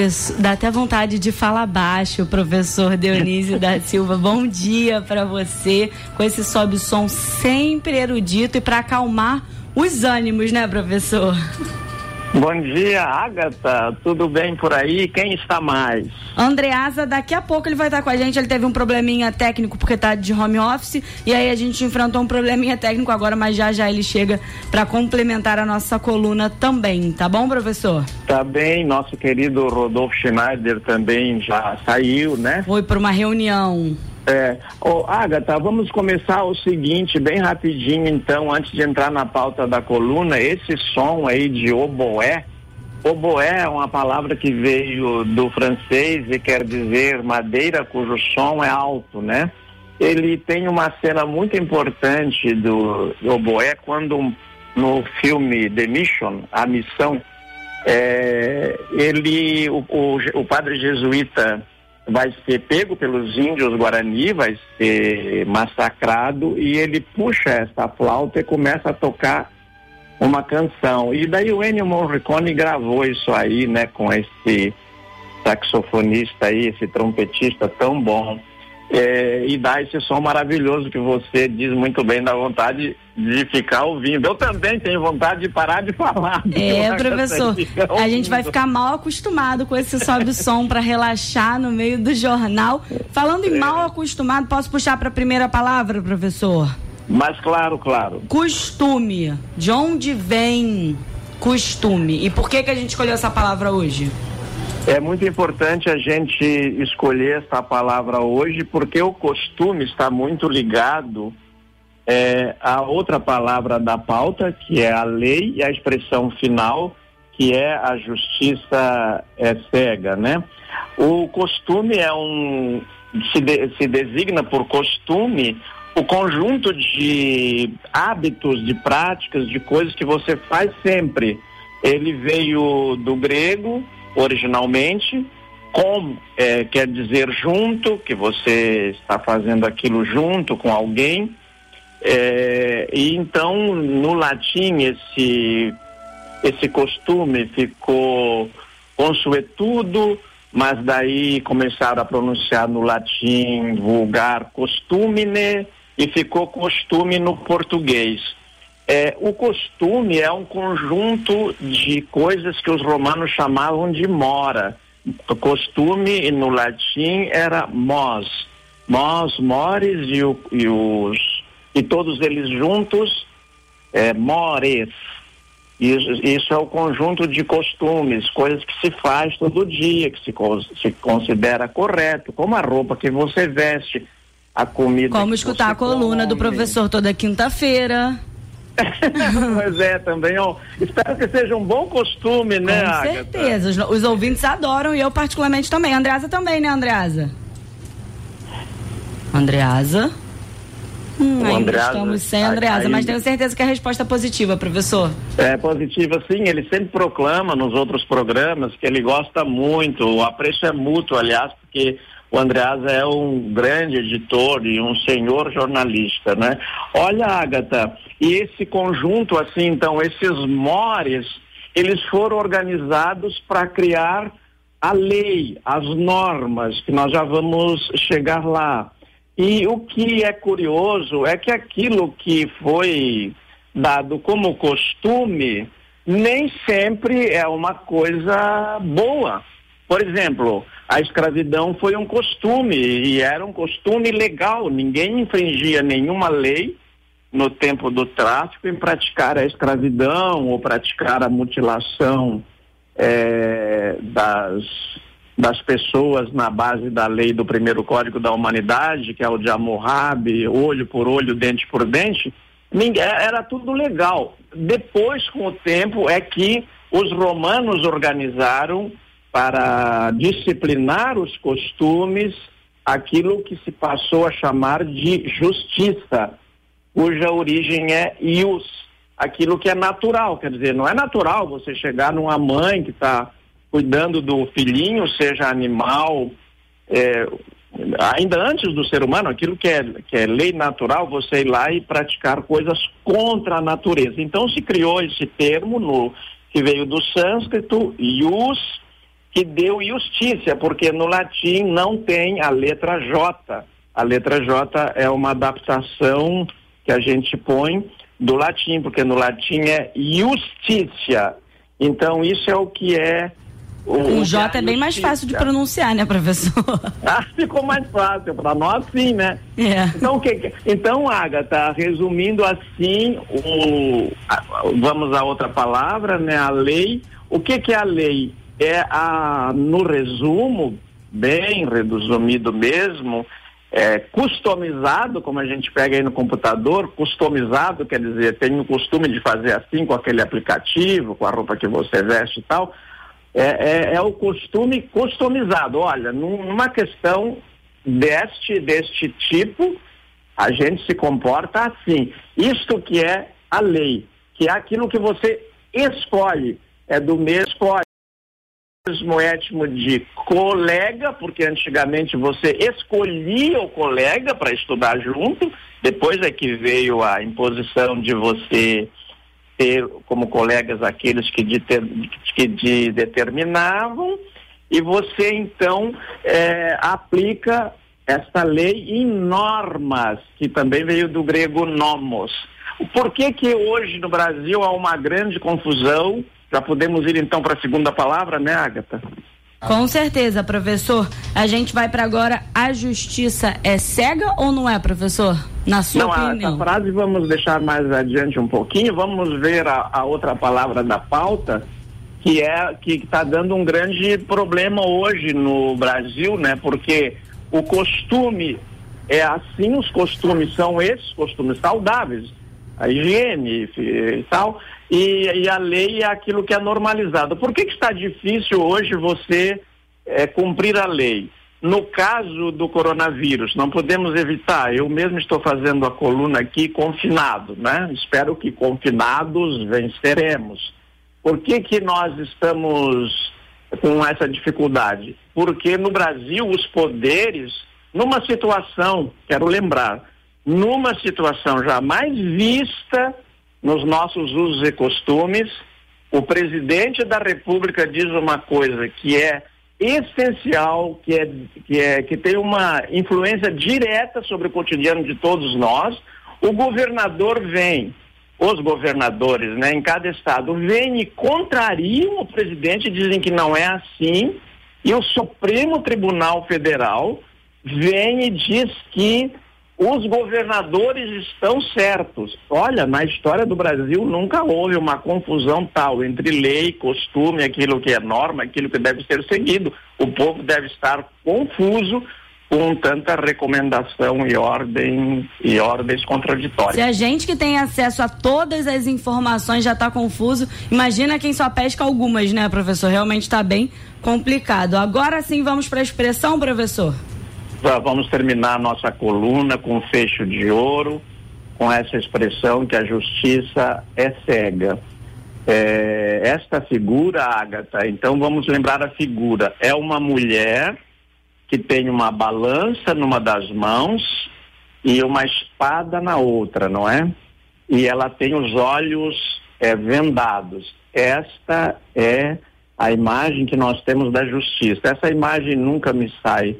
Professor, dá até vontade de falar baixo, professor Dionísio da Silva. Bom dia para você, com esse sobe som sempre erudito e para acalmar os ânimos, né, professor? Bom dia, Agatha. Tudo bem por aí? Quem está mais? Andreasa, daqui a pouco ele vai estar com a gente. Ele teve um probleminha técnico porque está de home office e aí a gente enfrentou um probleminha técnico agora, mas já já ele chega para complementar a nossa coluna também, tá bom, professor? Tá bem. Nosso querido Rodolfo Schneider também já saiu, né? Foi para uma reunião. É, oh, Agatha, vamos começar o seguinte, bem rapidinho então, antes de entrar na pauta da coluna, esse som aí de oboé, oboé é uma palavra que veio do francês e quer dizer madeira cujo som é alto, né? Ele tem uma cena muito importante do, do oboé quando no filme The Mission, a missão, é, ele, o, o, o padre jesuíta vai ser pego pelos índios Guarani, vai ser massacrado e ele puxa essa flauta e começa a tocar uma canção. E daí o Ennio Morricone gravou isso aí, né, com esse saxofonista aí, esse trompetista tão bom é, e dá esse som maravilhoso que você diz muito bem, da vontade de ficar ouvindo. Eu também tenho vontade de parar de falar. É, professor, a gente vai ficar mal acostumado com esse sobe som para relaxar no meio do jornal. Falando em é. mal acostumado, posso puxar para a primeira palavra, professor? Mas claro, claro. Costume. De onde vem costume? E por que que a gente escolheu essa palavra hoje? É muito importante a gente escolher essa palavra hoje, porque o costume está muito ligado é, à outra palavra da pauta, que é a lei, e a expressão final, que é a justiça é, cega, né? O costume é um se, de, se designa por costume o conjunto de hábitos, de práticas, de coisas que você faz sempre. Ele veio do grego originalmente, com é, quer dizer junto, que você está fazendo aquilo junto com alguém. É, e então, no latim, esse, esse costume ficou consuetudo, mas daí começaram a pronunciar no latim vulgar costumine e ficou costume no português. É, o costume é um conjunto de coisas que os romanos chamavam de mora. O costume no latim era mos. Mos, mores e, o, e os e todos eles juntos é, mores. Isso, isso, é o conjunto de costumes, coisas que se faz todo dia, que se, se considera correto, como a roupa que você veste, a comida. Como escutar a coluna come. do professor toda quinta-feira. Pois é, também. Ó, espero que seja um bom costume, né, Com certeza. Os, os, ouvintes adoram e eu particularmente também. Andreasa também, né, Andreasa? Andreasa? Hum, ainda Andreasa, estamos sem Andreasa, aí, mas tenho certeza que a resposta é positiva, professor. É positiva, sim. Ele sempre proclama nos outros programas que ele gosta muito. O apreço é mútuo, aliás, porque o Andreasa é um grande editor e um senhor jornalista, né? Olha, Agatha, e esse conjunto, assim, então, esses mores, eles foram organizados para criar a lei, as normas, que nós já vamos chegar lá. E o que é curioso é que aquilo que foi dado como costume nem sempre é uma coisa boa. Por exemplo, a escravidão foi um costume e era um costume legal, ninguém infringia nenhuma lei no tempo do tráfico em praticar a escravidão ou praticar a mutilação é, das, das pessoas na base da lei do primeiro Código da Humanidade, que é o de Hammurabi, olho por olho, dente por dente, ninguém, era tudo legal. Depois, com o tempo, é que os romanos organizaram para disciplinar os costumes aquilo que se passou a chamar de justiça, cuja origem é ius, aquilo que é natural, quer dizer, não é natural você chegar numa mãe que está cuidando do filhinho, seja animal, é, ainda antes do ser humano, aquilo que é, que é lei natural, você ir lá e praticar coisas contra a natureza. Então se criou esse termo no, que veio do sânscrito, ius, que deu justiça, porque no latim não tem a letra J. A letra J é uma adaptação que a gente põe do latim, porque no latim é justiça. Então, isso é o que é. O, o J é bem mais fácil de pronunciar, né, professor? Ah, ficou mais fácil, para nós sim, né? É. Então, o que, então, Agatha, resumindo assim, o, vamos a outra palavra, né? A lei. O que, que é a lei? É a, no resumo, bem resumido mesmo, é, customizado, como a gente pega aí no computador, customizado quer dizer, tem o costume de fazer assim com aquele aplicativo, com a roupa que você veste e tal, é, é, é o costume customizado. Olha, numa questão deste, deste tipo, a gente se comporta assim. Isto que é a lei, que é aquilo que você escolhe, é do mesmo mesmo étimo de colega, porque antigamente você escolhia o colega para estudar junto, depois é que veio a imposição de você ter como colegas aqueles que, de, que de determinavam, e você então é, aplica esta lei em normas, que também veio do grego nomos. Por que que hoje no Brasil há uma grande confusão já podemos ir então para a segunda palavra, né, Agatha? Com certeza, professor. A gente vai para agora. A justiça é cega ou não é, professor? Na sua não, opinião. Essa frase vamos deixar mais adiante um pouquinho. Vamos ver a, a outra palavra da pauta, que é que está dando um grande problema hoje no Brasil, né? Porque o costume é assim, os costumes são esses, costumes saudáveis, a higiene e tal, e, e, a lei é aquilo que é normalizado. Por que, que está difícil hoje você é, cumprir a lei? No caso do coronavírus, não podemos evitar. Eu mesmo estou fazendo a coluna aqui confinado, né? Espero que confinados venceremos. Por que, que nós estamos com essa dificuldade? Porque no Brasil os poderes, numa situação, quero lembrar, numa situação jamais vista nos nossos usos e costumes. O presidente da República diz uma coisa que é essencial, que, é, que, é, que tem uma influência direta sobre o cotidiano de todos nós. O governador vem, os governadores, né, em cada estado, vêm e contrariam o presidente, dizem que não é assim, e o Supremo Tribunal Federal vem e diz que os governadores estão certos. Olha, na história do Brasil nunca houve uma confusão tal entre lei, costume, aquilo que é norma, aquilo que deve ser seguido. O povo deve estar confuso com tanta recomendação e ordem e ordens contraditórias. Se a gente que tem acesso a todas as informações já está confuso, imagina quem só pesca algumas, né, professor? Realmente está bem complicado. Agora sim vamos para a expressão, professor. Vamos terminar nossa coluna com fecho de ouro, com essa expressão que a justiça é cega. É, esta figura, Agatha, então vamos lembrar a figura. É uma mulher que tem uma balança numa das mãos e uma espada na outra, não é? E ela tem os olhos é, vendados. Esta é a imagem que nós temos da justiça. Essa imagem nunca me sai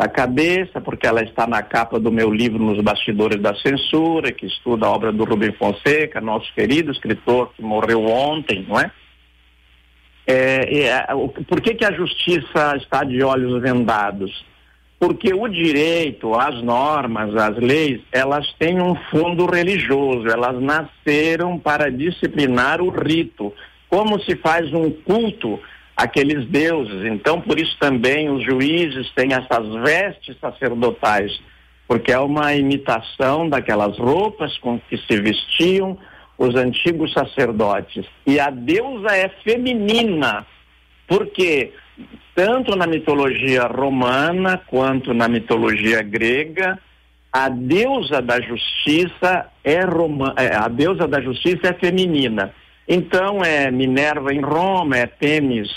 da cabeça, porque ela está na capa do meu livro Nos Bastidores da Censura, que estuda a obra do Rubem Fonseca, nosso querido escritor que morreu ontem, não é? é, é por que, que a justiça está de olhos vendados? Porque o direito, as normas, as leis, elas têm um fundo religioso, elas nasceram para disciplinar o rito. Como se faz um culto aqueles deuses. Então, por isso também os juízes têm essas vestes sacerdotais, porque é uma imitação daquelas roupas com que se vestiam os antigos sacerdotes. E a deusa é feminina, porque tanto na mitologia romana quanto na mitologia grega, a deusa da justiça é Roma, é, a deusa da justiça é feminina. Então é Minerva em Roma, é Temis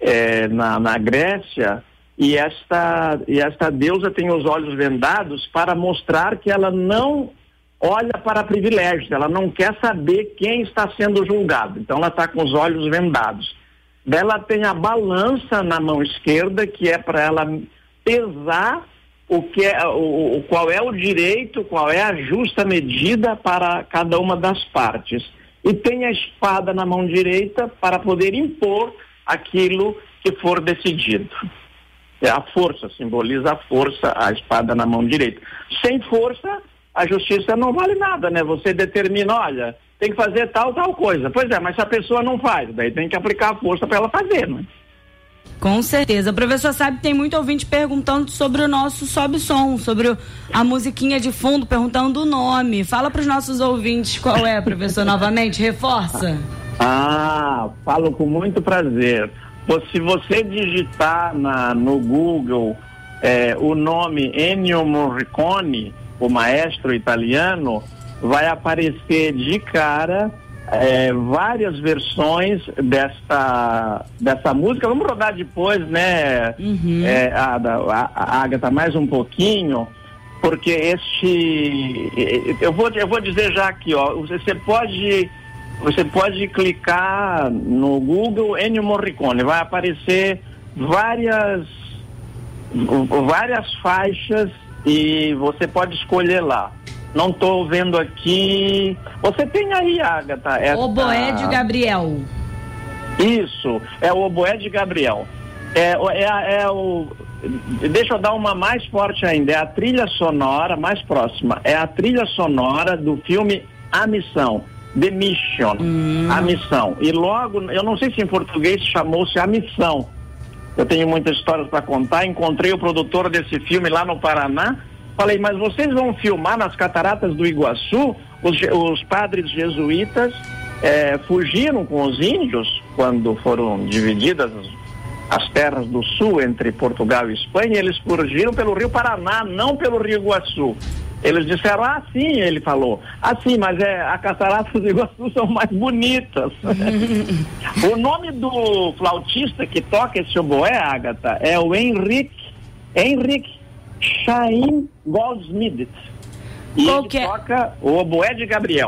é, na, na Grécia, e esta, e esta deusa tem os olhos vendados para mostrar que ela não olha para privilégios, ela não quer saber quem está sendo julgado. Então ela está com os olhos vendados. ela tem a balança na mão esquerda, que é para ela pesar o que é, o, qual é o direito, qual é a justa medida para cada uma das partes. E tem a espada na mão direita para poder impor aquilo que for decidido. É a força, simboliza a força, a espada na mão direita. Sem força, a justiça não vale nada, né? Você determina, olha, tem que fazer tal, tal coisa. Pois é, mas se a pessoa não faz, daí tem que aplicar a força para ela fazer, né? Com certeza. O professor sabe tem muito ouvinte perguntando sobre o nosso sobe som, sobre a musiquinha de fundo, perguntando o nome. Fala para os nossos ouvintes qual é, professor, novamente, reforça. Ah, falo com muito prazer. Se você digitar na, no Google é, o nome Ennio Morricone, o maestro italiano, vai aparecer de cara é, várias versões dessa, dessa música. Vamos rodar depois, né, uhum. é, a, a, a Agatha, mais um pouquinho, porque este. Eu vou, eu vou dizer já aqui, ó. Você pode. Você pode clicar no Google Ennio Morricone, vai aparecer várias várias faixas e você pode escolher lá. Não estou vendo aqui. Você tem aí, Agatha? Essa... Oboé de Gabriel. Isso, é o Oboé de Gabriel. É, é, é o. Deixa eu dar uma mais forte ainda. É a trilha sonora, mais próxima. É a trilha sonora do filme A Missão. The Mission. Hum. A Missão. E logo, eu não sei se em português chamou-se A Missão. Eu tenho muitas histórias para contar. Encontrei o produtor desse filme lá no Paraná Falei, mas vocês vão filmar nas cataratas do Iguaçu? Os, os padres jesuítas é, fugiram com os índios quando foram divididas as terras do sul entre Portugal e Espanha, eles fugiram pelo Rio Paraná, não pelo Rio Iguaçu. Eles disseram, ah, sim, ele falou. Ah, sim, mas é, a cataratas do Iguaçu são mais bonitas. o nome do flautista que toca esse oboé, Agatha, é o Henrique, Henrique Chaim Goldsmith. E ele é? toca o oboé de Gabriel.